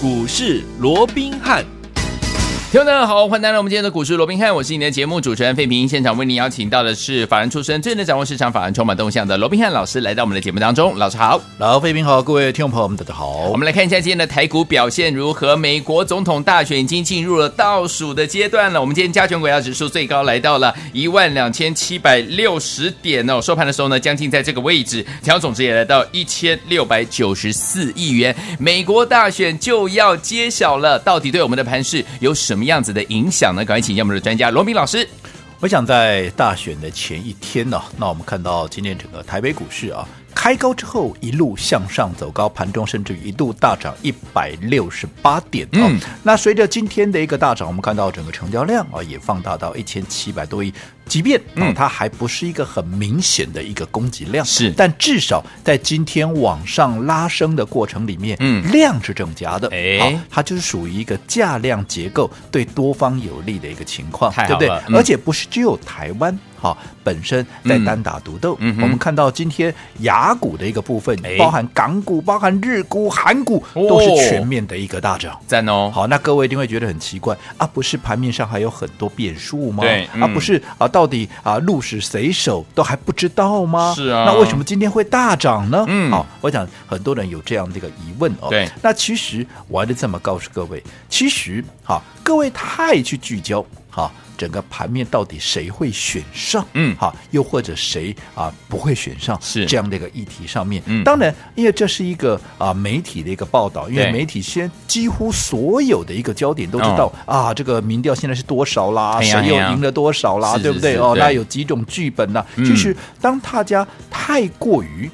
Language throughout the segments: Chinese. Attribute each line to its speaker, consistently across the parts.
Speaker 1: 股市罗宾汉。听众大家好，欢迎来到我们今天的股市罗宾汉，我是你的节目主持人费平。现场为您邀请到的是法人出身、最能掌握市场法人充满动向的罗宾汉老师，来到我们的节目当中。老师好，
Speaker 2: 老费平好，各位听众朋友们大家好。
Speaker 1: 我们来看一下今天的台股表现如何？美国总统大选已经进入了倒数的阶段了。我们今天加权股价指数最高来到了一万两千七百六十点哦，收盘的时候呢，将近在这个位置，调总值也来到一千六百九十四亿元。美国大选就要揭晓了，到底对我们的盘势有什么么样子的影响呢？赶快请教我们的专家罗明老师。
Speaker 2: 我想在大选的前一天呢、那我们看到今天整个台北股市啊。开高之后一路向上走高，盘中甚至于一度大涨一百六十八点。嗯、哦，那随着今天的一个大涨，我们看到整个成交量啊也放大到一千七百多亿。即便嗯、哦，它还不是一个很明显的一个供给量，是，但至少在今天往上拉升的过程里面，嗯，量是增加的。哎、哦，它就是属于一个价量结构对多方有利的一个情况，对不对？嗯、而且不是只有台湾。好，本身在单打独斗。嗯，我们看到今天雅股的一个部分，包含港股、包含日股、韩股，都是全面的一个大涨。赞哦！好，那各位一定会觉得很奇怪啊，不是盘面上还有很多变数吗？对，啊，不是啊，到底啊，鹿死谁手都还不知道吗？是啊，那为什么今天会大涨呢？嗯，好，我想很多人有这样的一个疑问哦。对，那其实我还得这么告诉各位，其实好，各位太去聚焦好。整个盘面到底谁会选上？嗯，好，又或者谁啊不会选上？是这样的一个议题上面。嗯，当然，因为这是一个啊媒体的一个报道，因为媒体先几乎所有的一个焦点都知道啊，这个民调现在是多少啦，谁又赢了多少啦，对不对？哦，那有几种剧本呢？其实当大家太过于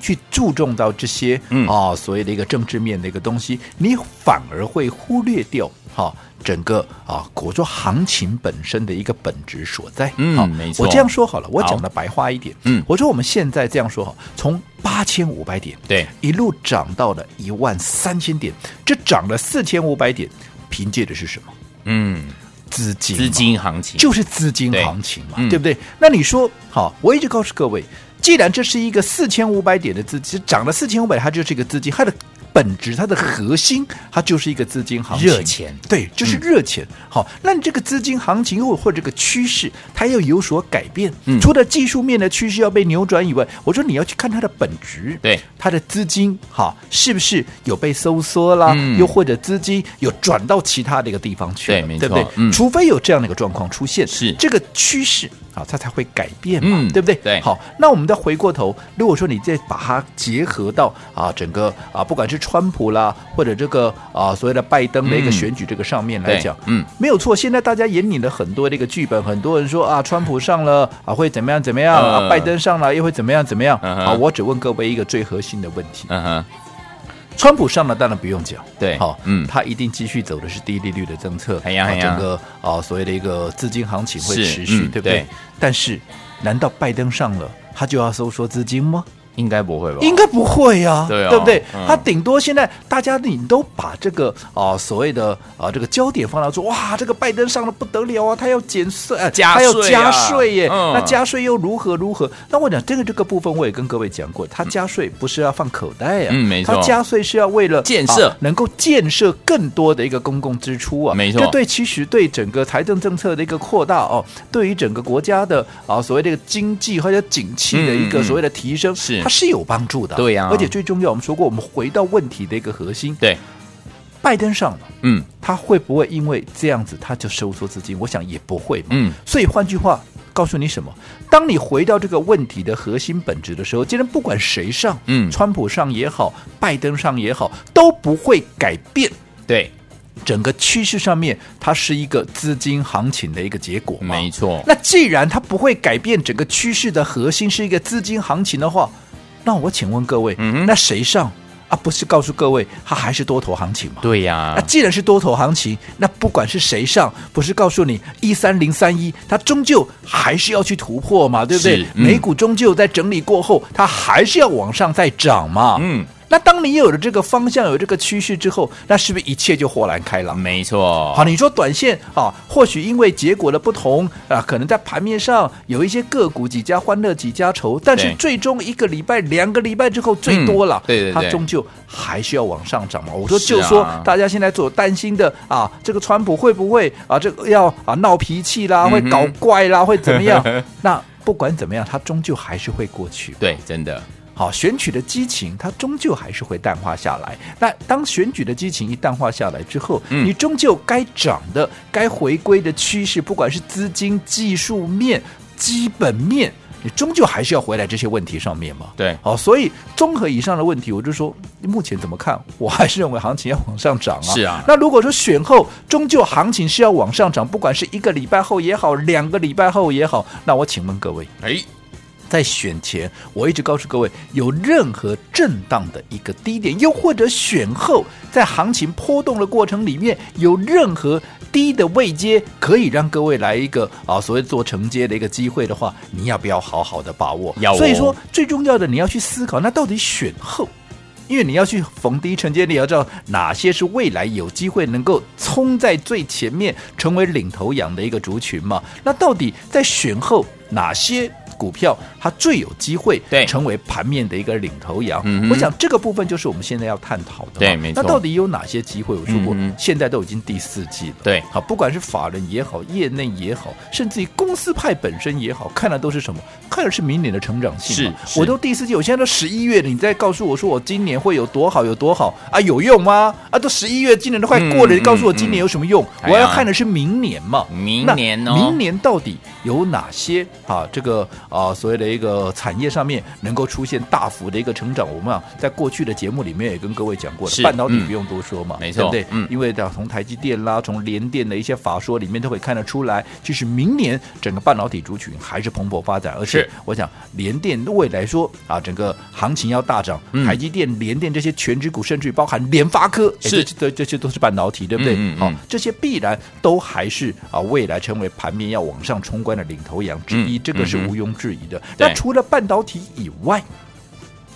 Speaker 2: 去注重到这些啊所谓的一个政治面的一个东西，你反而会忽略掉哈。整个啊，国做行情本身的一个本质所在。嗯，好，没错。我这样说好了，我讲的白话一点。嗯，我说我们现在这样说哈，从八千五百点对一路涨到了一万三千点，这涨了四千五百点，凭借的是什么？嗯，资金，资金行情就是资金行情嘛，对，对不对？那你说好，我一直告诉各位，既然这是一个四千五百点的资金，涨了四千五百，它就是一个资金，它的。本质它的核心，它就是一个资金行情，热钱，对，就是热钱。嗯、好，那你这个资金行情或或这个趋势，它要有所改变。嗯，除了技术面的趋势要被扭转以外，我说你要去看它的本质，对，它的资金哈，是不是有被收缩啦？嗯、又或者资金有转到其他的一个地方去了？对，没错，对不对？嗯、除非有这样的一个状况出现，是这个趋势。啊，它才会改变嘛，嗯、对不对？对，好，那我们再回过头，如果说你再把它结合到啊，整个啊，不管是川普啦，或者这个啊，所谓的拜登的一个选举这个上面来讲，嗯，没有错。现在大家演拟了很多这个剧本，很多人说啊，川普上了啊，会怎么样怎么样？啊，拜登上了又会怎么样怎么样？啊，我只问各位一个最核心的问题。嗯哼。川普上了，当然不用讲，对，好，嗯，他一定继续走的是低利率的政策，哎呀，整个啊，所谓的一个资金行情会持续，对不对？但是，难道拜登上了，他就要收缩资金吗？应该不会吧？应该不会呀、啊，对，哦、对不对？他顶多现在大家你都把这个啊所谓的啊这个焦点放到说，哇，这个拜登上了不得了啊，他要减税，啊、加税、啊，他要加税耶，嗯、那加税又如何如何？那我讲这个这个部分，我也跟各位讲过，他加税不是要放口袋啊，嗯，没错，他加税是要为了建设，能够建设更多的一个公共支出啊，没错，这对其实对整个财政政策的一个扩大哦，对于整个国家的啊所谓这个经济或者景气的一个所谓的提升是。它是有帮助的，对呀、啊，而且最重要，我们说过，我们回到问题的一个核心，对，拜登上了，嗯，他会不会因为这样子他就收缩资金？我想也不会嘛，嗯，所以换句话告诉你什么？当你回到这个问题的核心本质的时候，既然不管谁上，嗯，川普上也好，拜登上也好，都不会改变，对。整个趋势上面，它是一个资金行情的一个结果，没错。那既然它不会改变整个趋势的核心是一个资金行情的话，那我请问各位，嗯，那谁上啊？不是告诉各位，它还是多头行情吗？对呀、啊。那既然是多头行情，那不管是谁上，不是告诉你一三零三一，它终究还是要去突破嘛，对不对？嗯、美股终究在整理过后，它还是要往上再涨嘛，嗯。那当你有了这个方向，有这个趋势之后，那是不是一切就豁然开朗？
Speaker 1: 没错。
Speaker 2: 好，你说短线啊，或许因为结果的不同啊，可能在盘面上有一些个股几家欢乐几家愁，但是最终一个礼拜、两个礼拜之后，最多了，
Speaker 1: 嗯、对对对，
Speaker 2: 它终究还是要往上涨嘛。我说，就说大家现在所担心的啊，这个川普会不会啊，这个要啊闹脾气啦，会搞怪啦，嗯、会怎么样？那不管怎么样，它终究还是会过去。
Speaker 1: 对，真的。
Speaker 2: 好，选举的激情，它终究还是会淡化下来。那当选举的激情一淡化下来之后，嗯、你终究该涨的、该回归的趋势，不管是资金、技术面、基本面，你终究还是要回来这些问题上面嘛。
Speaker 1: 对，
Speaker 2: 好，所以综合以上的问题，我就说，目前怎么看？我还是认为行情要往上涨啊。
Speaker 1: 是啊。
Speaker 2: 那如果说选后终究行情是要往上涨，不管是一个礼拜后也好，两个礼拜后也好，那我请问各位，哎。在选前，我一直告诉各位，有任何震荡的一个低点，又或者选后在行情波动的过程里面，有任何低的位阶，可以让各位来一个啊所谓做承接的一个机会的话，你要不要好好的把握？
Speaker 1: 要哦。
Speaker 2: 所以说，最重要的你要去思考，那到底选后，因为你要去逢低承接，你要知道哪些是未来有机会能够冲在最前面，成为领头羊的一个族群嘛？那到底在选后哪些？股票它最有机会成为盘面的一个领头羊，我想这个部分就是我们现在要探讨的。
Speaker 1: 对，没错。
Speaker 2: 那到底有哪些机会？我说过，现在都已经第四季了。
Speaker 1: 对，
Speaker 2: 好，不管是法人也好，业内也好，甚至于公司派本身也好，看的都是什么？看的是明年的成长性。是，我都第四季，我现在都十一月了，你再告诉我说我今年会有多好，有多好啊？有用吗？啊，都十一月，今年都快过了，你告诉我今年有什么用？我要看的是明年嘛。
Speaker 1: 明年哦，
Speaker 2: 明年到底有哪些啊？这个。啊，所谓的一个产业上面能够出现大幅的一个成长，我们啊在过去的节目里面也跟各位讲过了，半导体不用多说嘛，
Speaker 1: 没错，
Speaker 2: 对不对？
Speaker 1: 嗯，
Speaker 2: 因为从台积电啦，从联电的一些法说里面都可以看得出来，就是明年整个半导体族群还是蓬勃发展，而且我想联电未来说啊，整个行情要大涨，台积电、联电这些全值股，甚至于包含联发科，是。这这些都是半导体，对不对？好，这些必然都还是啊未来成为盘面要往上冲关的领头羊之一，这个是毋庸置疑的。那除了半导体以外，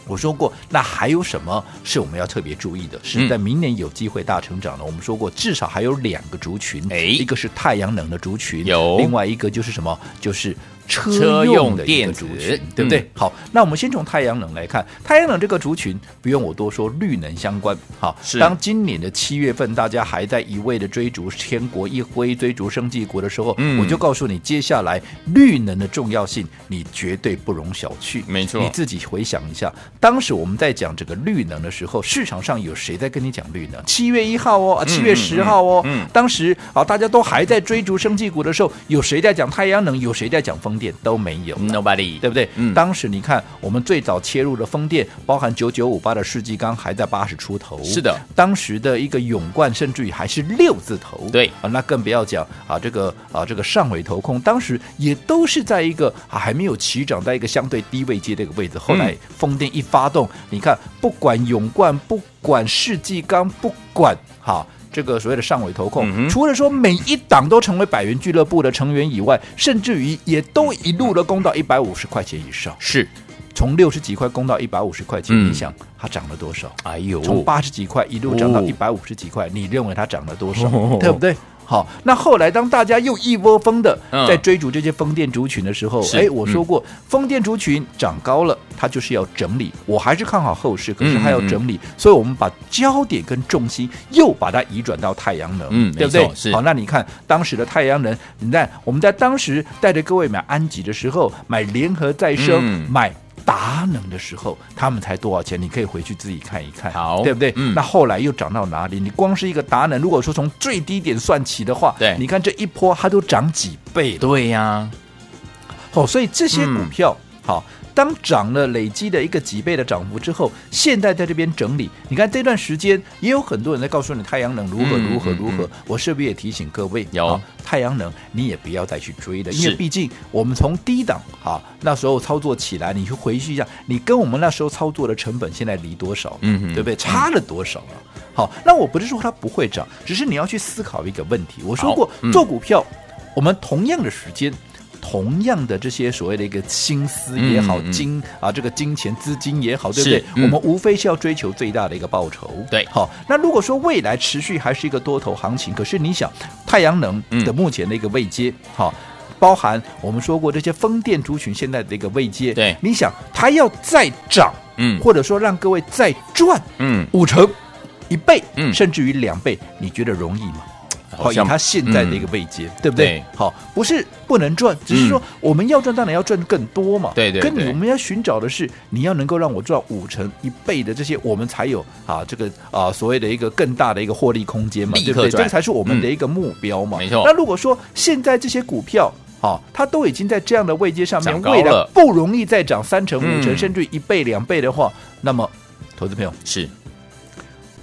Speaker 2: 我说过，那还有什么是我们要特别注意的？是在明年有机会大成长的。我们说过，至少还有两个族群，一个是太阳能的族群，有另外一个就是什么？就是。车用的一个族群，对不对？嗯、好，那我们先从太阳能来看，太阳能这个族群不用我多说，绿能相关。好，是当今年的七月份，大家还在一味的追逐天国一辉、追逐生技股的时候，嗯、我就告诉你，接下来绿能的重要性，你绝对不容小觑。没错，你自己回想一下，当时我们在讲这个绿能的时候，市场上有谁在跟你讲绿能？七月一号哦，七月十号哦，当时啊，大家都还在追逐生技股的时候，有谁在讲太阳能？有谁在讲风？电都没有
Speaker 1: ，Nobody，
Speaker 2: 对不对？嗯，当时你看，我们最早切入的风电，包含九九五八的世纪钢还在八十出头，
Speaker 1: 是的。
Speaker 2: 当时的一个永冠，甚至于还是六字头，
Speaker 1: 对
Speaker 2: 啊，那更不要讲啊，这个啊，这个上尾投控，当时也都是在一个啊还没有起涨，在一个相对低位阶的一个位置。后来风电一发动，嗯、你看，不管永冠，不管世纪钢，不管哈。这个所谓的上尾投控，嗯、除了说每一档都成为百元俱乐部的成员以外，甚至于也都一路的攻到一百五十块钱以上。是，从六十几块攻到一百五十块钱，嗯、你想它涨了多少？哎呦，从八十几块一路涨到一百五十几块，哦、你认为它涨了多少？哦、对不对？好，那后来当大家又一窝蜂的在追逐这些风电族群的时候，哎、嗯，我说过，风电族群涨高了，它就是要整理。我还是看好后市，可是它要整理，所以我们把焦点跟重心又把它移转到太阳能，嗯，对不对？是。好，那你看当时的太阳能，你看我们在当时带着各位买安吉的时候，买联合再生，嗯、买。达能的时候，他们才多少钱？你可以回去自己看一看，好，对不对？嗯。那后来又涨到哪里？你光是一个达能，如果说从最低点算起的话，对，你看这一波它都涨几倍？对呀、啊。哦，所以这些股票，嗯、好。当涨了累积的一个几倍的涨幅之后，现在在这边整理。你看这段时间也有很多人在告诉你太阳能如何如何如何。我是不是也提醒各位，有太阳能你也不要再去追了，因为毕竟我们从低档啊那时候操作起来，你去回去一下，你跟我们那时候操作的成本现在离多少？嗯嗯，对不对？差了多少啊？好，那我不是说它不会涨，只是你要去思考一个问题。我说过，做股票，我们同样的时间。同样的这些所谓的一个心思也好，
Speaker 1: 嗯嗯
Speaker 2: 金啊这个金钱资金也好，对不对？
Speaker 1: 嗯
Speaker 2: 我们无非是要追求最大的一个报酬。
Speaker 1: 对
Speaker 2: 好，那如果说未来持续还是一个多头行情，可是你想太阳能的目前的一个位阶，好、
Speaker 1: 嗯。
Speaker 2: 包含我们说过这些风电族群现在的一个位阶，
Speaker 1: 对，
Speaker 2: 你想它要再涨，
Speaker 1: 嗯，
Speaker 2: 或者说让各位再赚，
Speaker 1: 嗯，
Speaker 2: 五成、一倍，
Speaker 1: 嗯，
Speaker 2: 甚至于两倍，你觉得容易吗？好，以它现在的一个位阶，
Speaker 1: 嗯、
Speaker 2: 对不对？好，不是不能赚，只是说我们要赚，当然要赚更多嘛。
Speaker 1: 对对，
Speaker 2: 跟你我们要寻找的是，你要能够让我赚五成、一倍的这些，我们才有啊这个啊所谓的一个更大的一个获利空间嘛，对不对？这个才是我们的一个目标嘛。
Speaker 1: 没错。
Speaker 2: 那如果说现在这些股票，好，它都已经在这样的位阶上面，
Speaker 1: 未
Speaker 2: 来不容易再涨三成、五成，
Speaker 1: 嗯、
Speaker 2: 甚至一倍、两倍的话，那么，投资朋友
Speaker 1: 是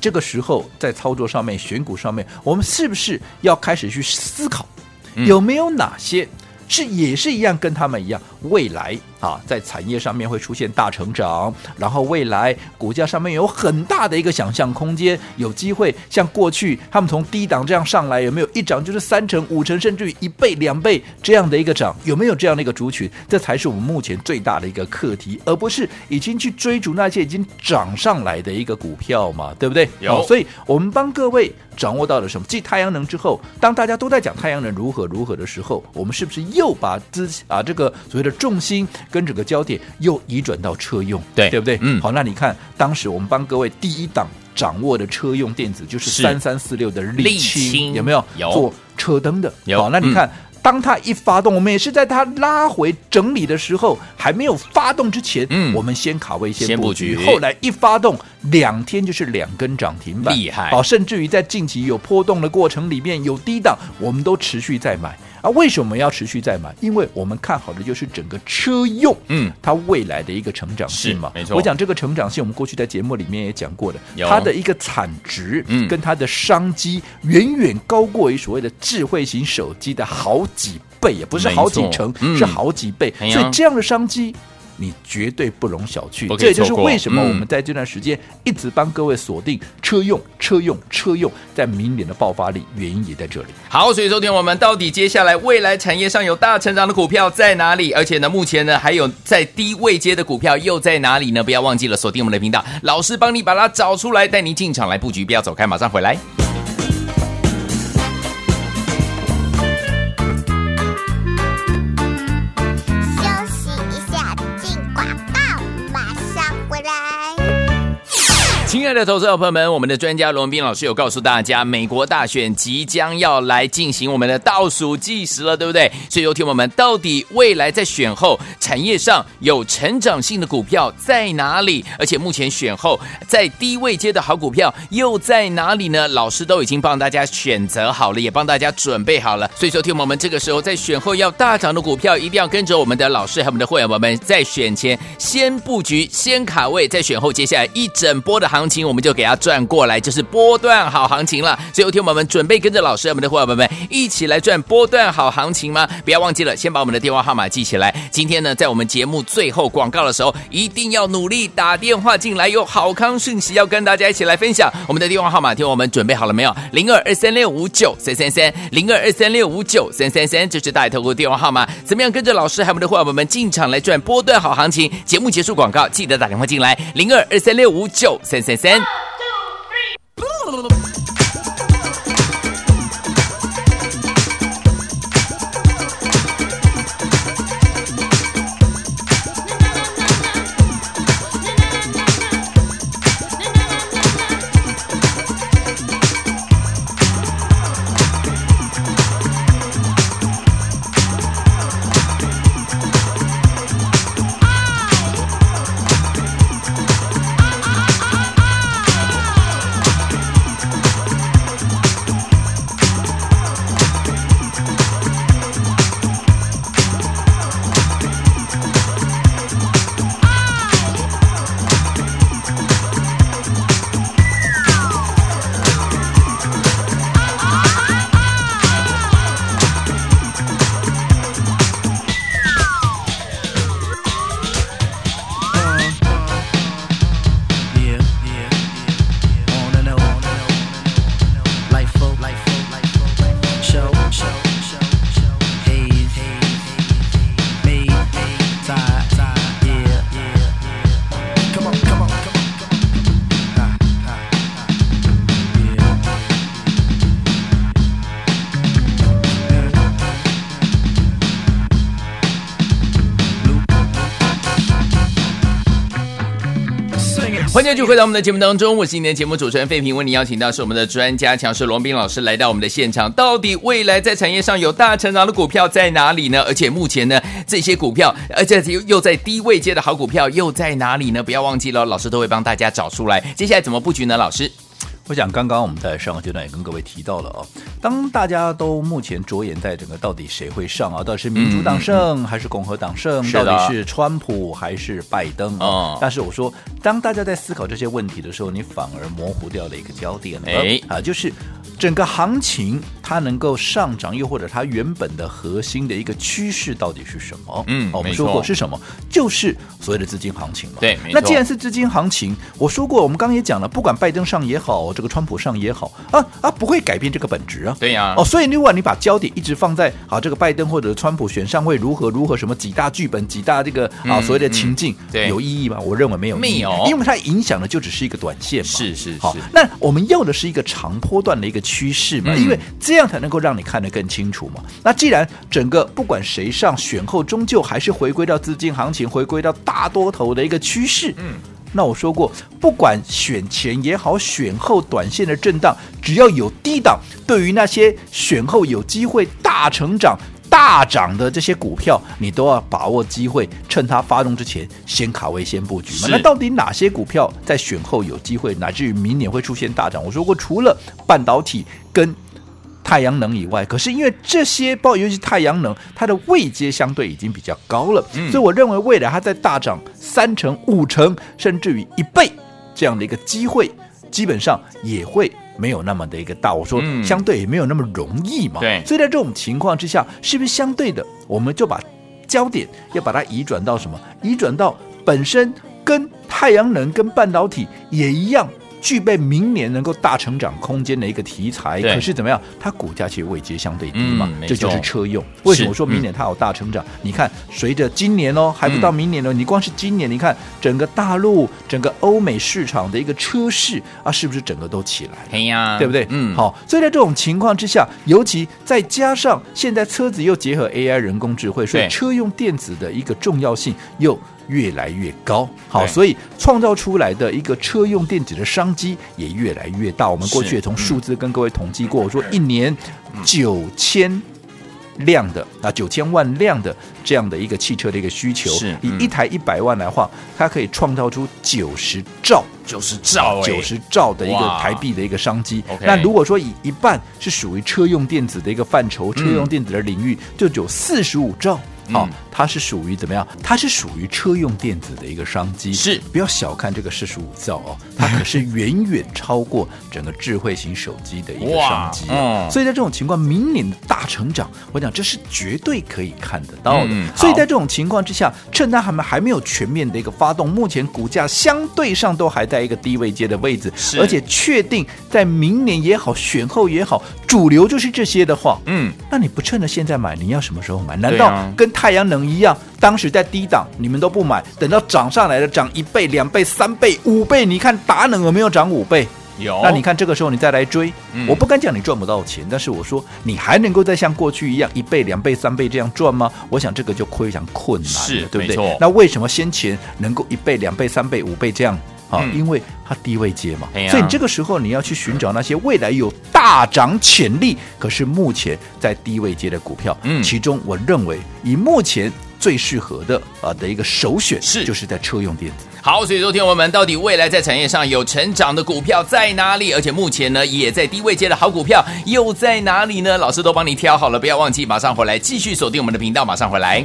Speaker 2: 这个时候在操作上面、选股上面，我们是不是要开始去思考，有没有哪些是也是一样跟他们一样，未来？啊，在产业上面会出现大成长，然后未来股价上面有很大的一个想象空间，有机会像过去他们从低档这样上来，有没有一涨就是三成、五成，甚至于一倍、两倍这样的一个涨？有没有这样的一个族群？这才是我们目前最大的一个课题，而不是已经去追逐那些已经涨上来的一个股票嘛，对不对？
Speaker 1: 有，
Speaker 2: 所以我们帮各位掌握到了什么？继太阳能之后，当大家都在讲太阳能如何如何的时候，我们是不是又把资啊这个所谓的重心？跟整个焦点又移转到车用，
Speaker 1: 对
Speaker 2: 对不对？
Speaker 1: 嗯，
Speaker 2: 好，那你看当时我们帮各位第一档掌握的车用电子就是三三四六的丽清，有没有？
Speaker 1: 有
Speaker 2: 做车灯的。
Speaker 1: 有，
Speaker 2: 好，那你看、嗯、当它一发动，我们也是在它拉回整理的时候，还没有发动之前，嗯，我们先卡位先布局，后来一发动，两天就是两根涨停板，
Speaker 1: 厉害。
Speaker 2: 好，甚至于在近期有波动的过程里面有低档，我们都持续在买。啊，为什么要持续再买？因为我们看好的就是整个车用，嗯，它未来的一个成长性嘛。
Speaker 1: 没错，
Speaker 2: 我讲这个成长性，我们过去在节目里面也讲过的，它的一个产值，嗯，跟它的商机远远高过于所谓的智慧型手机的好几倍，也不是好几成，嗯、是好几倍。所以这样的商机。你绝对不容小觑，这也就是为什么我们在这段时间一直帮各位锁定车用、车用、车用，在明年的爆发力，原因也在这里。
Speaker 1: 好，所以说听我们到底接下来未来产业上有大成长的股票在哪里？而且呢，目前呢还有在低位接的股票又在哪里呢？不要忘记了锁定我们的频道，老师帮你把它找出来，带您进场来布局。不要走开，马上回来。爱的投资者朋友们，我们的专家罗文斌老师有告诉大家，美国大选即将要来进行我们的倒数计时了，对不对？所以，有听我们到底未来在选后产业上有成长性的股票在哪里？而且目前选后在低位阶的好股票又在哪里呢？老师都已经帮大家选择好了，也帮大家准备好了。所以，说听我们这个时候在选后要大涨的股票，一定要跟着我们的老师和我们的会员朋友们，在选前先布局、先卡位，在选后接下来一整波的行情，我们就给它转过来，就是波段好行情了。所以，有听我们准备跟着老师，我们的伙伴们一起来赚波段好行情吗？不要忘记了，先把我们的电话号码记起来。今天呢，在我们节目最后广告的时候，一定要努力打电话进来，有好康讯息要跟大家一起来分享。我们的电话号码，听我们准备好了没有？零二二三六五九三三三，零二二三六五九三三三，这是大头哥电话号码。怎么样跟着老师还有我们的伙伴们进场来赚波段好行情？节目结束广告，记得打电话进来，零二二三六五九三三三。欢继续回到我们的节目当中，我是今天的节目主持人费平，为您邀请到是我们的专家强势罗斌老师来到我们的现场。到底未来在产业上有大成长的股票在哪里呢？而且目前呢，这些股票，而且又又在低位接的好股票又在哪里呢？不要忘记了，老师都会帮大家找出来。接下来怎么布局呢？老师？
Speaker 2: 我想，刚刚我们在上个阶段也跟各位提到了哦，当大家都目前着眼在整个到底谁会上啊？到底是民主党胜还是共和党胜？到底是川普还是拜登啊？但是我说，当大家在思考这些问题的时候，你反而模糊掉了一个焦点，哎啊，就是。整个行情它能够上涨，又或者它原本的核心的一个趋势到底是什么？嗯，我们说过是什么？就是所谓的资金行情嘛。
Speaker 1: 对，
Speaker 2: 那既然是资金行情，我说过，我们刚刚也讲了，不管拜登上也好，这个川普上也好，啊啊，不会改变这个本质啊。
Speaker 1: 对呀。
Speaker 2: 哦，所以如果你把焦点一直放在啊这个拜登或者川普选上会如何如何什么几大剧本几大这个啊所谓的情境，对，有意义吗？我认为没有意义，没有，因为它影响的就只是一个短线嘛。
Speaker 1: 是是是。
Speaker 2: 好，那我们要的是一个长波段的一个。趋势嘛，因为这样才能够让你看得更清楚嘛。那既然整个不管谁上选后，终究还是回归到资金行情，回归到大多头的一个趋势。嗯，那我说过，不管选前也好，选后短线的震荡，只要有低档，对于那些选后有机会大成长。大涨的这些股票，你都要把握机会，趁它发动之前先卡位、先布局嘛。那到底哪些股票在选后有机会，乃至于明年会出现大涨？我说过，除了半导体跟太阳能以外，可是因为这些包，尤其太阳能，它的位阶相对已经比较高了，嗯、所以我认为未来它在大涨三成、五成，甚至于一倍这样的一个机会，基本上也会。没有那么的一个大，我说相对也没有那么容易嘛。对，所以在这种情况之下，是不是相对的，我们就把焦点要把它移转到什么？移转到本身跟太阳能、跟半导体也一样。具备明年能够大成长空间的一个题材，可是怎么样？它股价其实位阶相对低嘛，嗯、这就是车用。为什么说明年它有大成长？嗯、你看，随着今年哦，还不到明年呢，嗯、你光是今年，你看整个大陆、整个欧美市场的一个车市啊，是不是整个都起来了？
Speaker 1: 对呀，
Speaker 2: 对不对？嗯，好。所以在这种情况之下，尤其再加上现在车子又结合 AI 人工智慧，所以车用电子的一个重要性又。越来越高，好，所以创造出来的一个车用电子的商机也越来越大。我们过去也从数字跟各位统计过，我说一年九千辆的啊，九千万辆的这样的一个汽车的一个需求，是以一台一百万来话，它可以创造出九十兆、
Speaker 1: 九十兆、
Speaker 2: 九十兆的一个台币的一个商机。那如果说以一半是属于车用电子的一个范畴，车用电子的领域，就有四十五兆。好，它是属于怎么样？它是属于车用电子的一个商机，是不要小看这个四十五兆哦，它可是远远超过整个智慧型手机的一个商机。嗯，所以在这种情况，明年的大成长，我讲这是绝对可以看得到的。嗯，所以在这种情况之下，趁它还没还没有全面的一个发动，目前股价相对上都还在一个低位阶的位置，是而且确定在明年也好，选后也好，主流就是这些的话，嗯，那你不趁着现在买，你要什么时候买？难道跟太阳能一样，当时在低档，你们都不买，等到涨上来了，涨一倍、两倍、三倍、五倍，你看达能有没有涨五倍？有。那你看这个时候你再来追，嗯、我不敢讲你赚不到钱，但是我说你还能够再像过去一样一倍、两倍、三倍这样赚吗？我想这个就非常困难，是对不对？错那为什么先前能够一倍、两倍、三倍、五倍这样？啊，嗯、因为它低位接嘛，嗯、所以你这个时候你要去寻找那些未来有大涨潜力，可是目前在低位接的股票。嗯，其中我认为以目前最适合的啊的一个首选是，就是在车用电子。
Speaker 1: 好，所以昨天我们到底未来在产业上有成长的股票在哪里？而且目前呢也在低位接的好股票又在哪里呢？老师都帮你挑好了，不要忘记，马上回来继续锁定我们的频道，马上回来。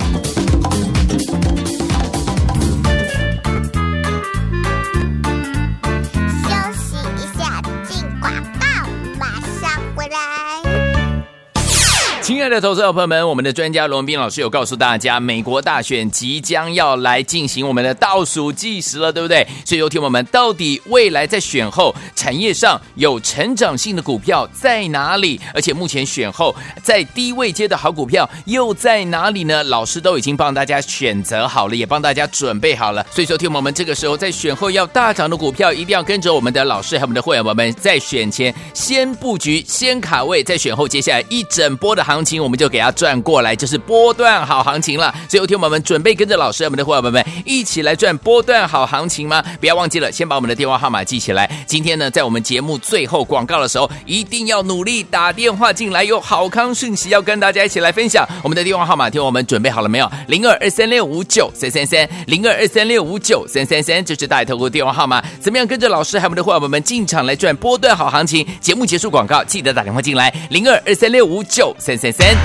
Speaker 1: 爱的投资者朋友们，我们的专家罗文彬老师有告诉大家，美国大选即将要来进行我们的倒数计时了，对不对？所以，有听我们到底未来在选后产业上有成长性的股票在哪里？而且目前选后在低位阶的好股票又在哪里呢？老师都已经帮大家选择好了，也帮大家准备好了。所以，说听我们这个时候在选后要大涨的股票，一定要跟着我们的老师和我们的会员朋友们在选前先布局、先卡位，在选后接下来一整波的行情。
Speaker 3: 我们就给它转过来，就是波段好行情了。所以，有听我们准备跟着老师，我们的伙伴们一起来赚波段好行情吗？不要忘记了，先把我们的电话号码记起来。今天呢，在我们节目最后广告的时候，一定要努力打电话进来，有好康讯息要跟大家一起来分享。我们的电话号码，听我们准备好了没有？零二二三六五九三三三，零二二三六五九三三三，这是大头哥电话号码。怎么样跟着老师还有我们的伙伴们进场来赚波段好行情？节目结束广告，记得打电话进来，零二二三六五九三三三。年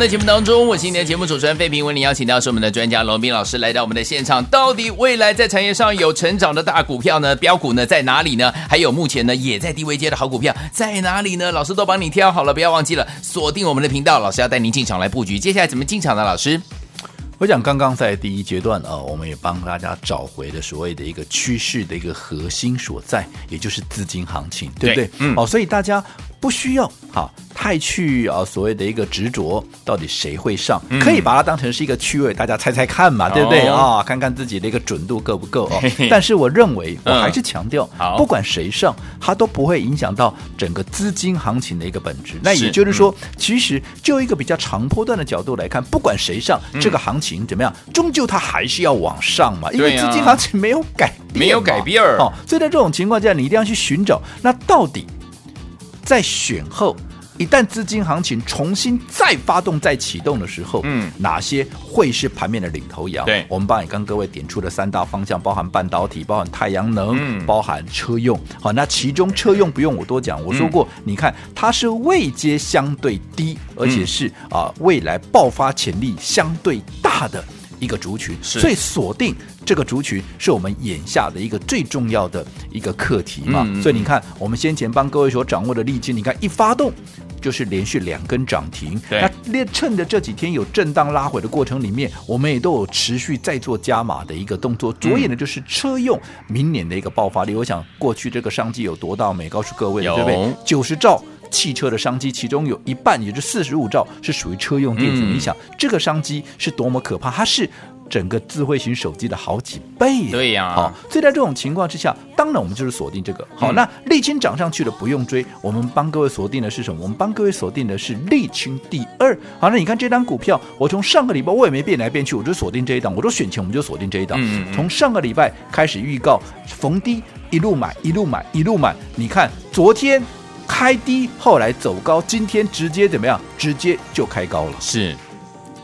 Speaker 3: 们的节目当中，我是今天的节目主持人费平，为您邀请到是我们的专家龙斌老师来到我们的现场。到底未来在产业上有成长的大股票呢？标股呢在哪里呢？还有目前呢也在低位阶的好股票在哪里呢？老师都帮你挑好了，不要忘记了锁定我们的频道，老师要带您进场来布局。接下来怎么进场呢？老师？
Speaker 2: 我想刚刚在第一阶段啊，我们也帮大家找回了所谓的一个趋势的一个核心所在，也就是资金行情，对不对？对嗯，哦，所以大家不需要哈。太去啊，所谓的一个执着，到底谁会上？嗯、可以把它当成是一个趣味，大家猜猜看嘛，对不对啊、哦哦？看看自己的一个准度够不够哦。嘿嘿，但是我认为，我还是强调，嗯、不管谁上，它都不会影响到整个资金行情的一个本质。那也就是说，嗯、其实就一个比较长波段的角度来看，不管谁上，嗯、这个行情怎么样，终究它还是要往上嘛，因为资金行情没有改变，
Speaker 3: 没有改变
Speaker 2: 哦。所以在这种情况下，你一定要去寻找，那到底在选后。一旦资金行情重新再发动、再启动的时候，嗯，哪些会是盘面的领头羊？
Speaker 3: 对，
Speaker 2: 我们帮你跟各位点出了三大方向，包含半导体、包含太阳能、嗯、包含车用。好，那其中车用不用我多讲，我说过，嗯、你看它是位阶相对低，而且是、嗯、啊未来爆发潜力相对大的一个族群，是所以锁定这个族群是我们眼下的一个最重要的一个课题嘛。嗯、所以你看，我们先前帮各位所掌握的利基，你看一发动。就是连续两根涨停，对那趁着这几天有震荡拉回的过程里面，我们也都有持续在做加码的一个动作。着眼的就是车用明年的一个爆发力。嗯、我想过去这个商机有多大，没告诉各位，有对不对？九十兆汽车的商机，其中有一半，也就是四十五兆是属于车用电子。嗯、你想这个商机是多么可怕？它是。整个智慧型手机的好几倍。
Speaker 1: 对呀，
Speaker 2: 好，所以在这种情况之下，当然我们就是锁定这个。好，嗯、那沥青涨上去了，不用追。我们帮各位锁定的是什么？我们帮各位锁定的是沥青第二。好，那你看这张股票，我从上个礼拜我也没变来变去，我就锁定这一档。我说选前我们就锁定这一档。嗯嗯，从上个礼拜开始预告逢低一路买，一路买，一路买。你看昨天。开低，后来走高，今天直接怎么样？直接就开高了，
Speaker 1: 是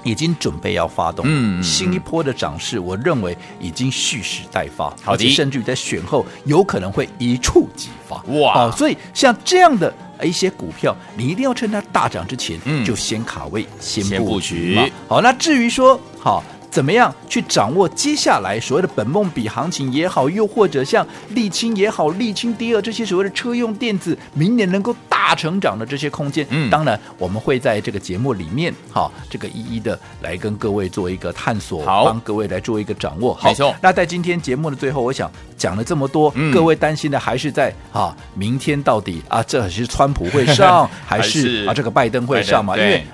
Speaker 2: 已经准备要发动，
Speaker 1: 嗯，
Speaker 2: 新一波的涨势，我认为已经蓄势待发，
Speaker 1: 好的，
Speaker 2: 甚至于在选后有可能会一触即发，
Speaker 1: 哇！
Speaker 2: 哦，所以像这样的一些股票，你一定要趁它大涨之前，嗯，就先卡位，先布局嘛。好，那至于说，好。怎么样去掌握接下来所谓的本梦比行情也好，又或者像沥青也好，沥青第二这些所谓的车用电子，明年能够大成长的这些空间？嗯，当然我们会在这个节目里面，哈，这个一一的来跟各位做一个探索，
Speaker 1: 好，
Speaker 2: 帮各位来做一个掌握。好，那在今天节目的最后，我想讲了这么多，嗯、各位担心的还是在啊，明天到底啊，这是川普会上，还是，还是啊，这个拜登会上嘛？因为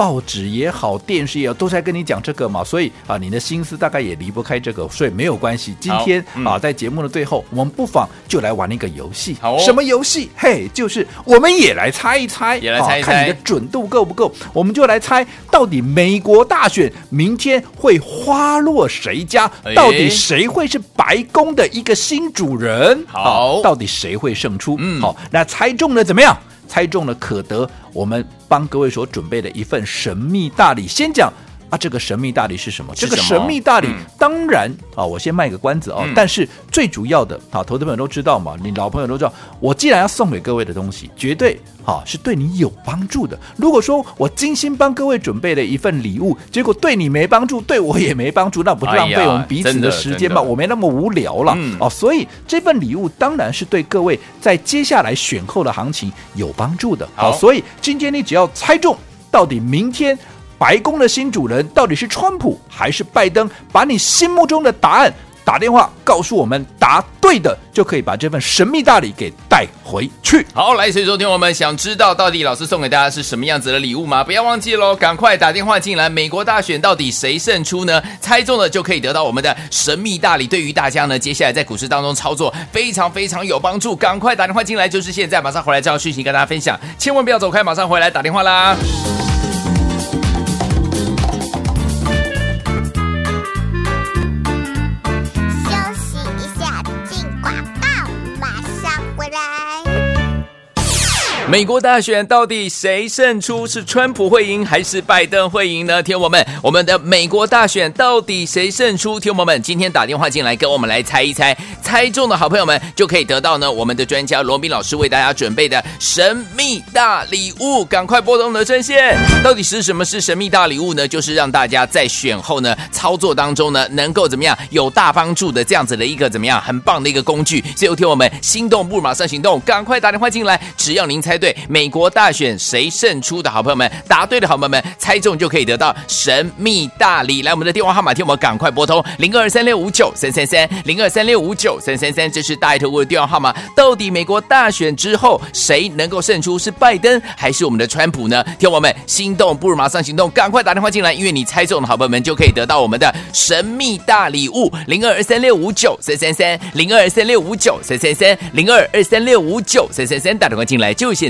Speaker 2: 报纸也好，电视也好，都在跟你讲这个嘛，所以啊，你的心思大概也离不开这个，所以没有关系。今天、嗯、啊，在节目的最后，我们不妨就来玩一个游戏。
Speaker 1: 好、哦，
Speaker 2: 什么游戏？嘿，就是我们也来猜一猜，
Speaker 1: 也来猜一猜，
Speaker 2: 看你的准度够不够。我们就来猜，到底美国大选明天会花落谁家？哎、到底谁会是白宫的一个新主人？
Speaker 1: 好，
Speaker 2: 啊、到底谁会胜出？
Speaker 1: 嗯，
Speaker 2: 好，那猜中了怎么样？猜中了可得我们帮各位所准备的一份神秘大礼。先讲。啊，这个神秘大礼是什
Speaker 1: 么？
Speaker 2: 这个神秘大礼、嗯、当然啊，我先卖个关子啊、哦嗯。但是最主要的啊，投资朋友都知道嘛，你老朋友都知道，我既然要送给各位的东西，绝对啊是对你有帮助的。如果说我精心帮各位准备了一份礼物，结果对你没帮助，对我也没帮助，那不是浪费我们彼此的时间吗？我没那么无聊了、嗯、哦。所以这份礼物当然是对各位在接下来选后的行情有帮助的。好，所以今天你只要猜中到底明天。白宫的新主人到底是川普还是拜登？把你心目中的答案打电话告诉我们，答对的就可以把这份神秘大礼给带回去。
Speaker 1: 好，来，所以说听我们想知道到底老师送给大家是什么样子的礼物吗？不要忘记喽，赶快打电话进来。美国大选到底谁胜出呢？猜中了就可以得到我们的神秘大礼。对于大家呢，接下来在股市当中操作非常非常有帮助。赶快打电话进来，就是现在，马上回来这条讯息跟大家分享，千万不要走开，马上回来打电话啦。美国大选到底谁胜出？是川普会赢还是拜登会赢呢？听我们，我们的美国大选到底谁胜出？听我们，今天打电话进来跟我们来猜一猜，猜中的好朋友们就可以得到呢我们的专家罗宾老师为大家准备的神秘大礼物。赶快拨通的专线，到底是什么是神秘大礼物呢？就是让大家在选后呢操作当中呢能够怎么样有大帮助的这样子的一个怎么样很棒的一个工具。所以听我们心动不如马上行动，赶快打电话进来，只要您猜。对美国大选谁胜出的好朋友们，答对的好朋友们，猜中就可以得到神秘大礼。来，我们的电话号码，听我们赶快拨通零二三六五九三三三零二三六五九三三三，这是大爱投顾的电话号码。到底美国大选之后谁能够胜出？是拜登还是我们的川普呢？听我们心动不如马上行动，赶快打电话进来，因为你猜中的好朋友们就可以得到我们的神秘大礼物零二三六五九三三三零二三六五九三三三零二二三六五九三三三，打电话进来就现。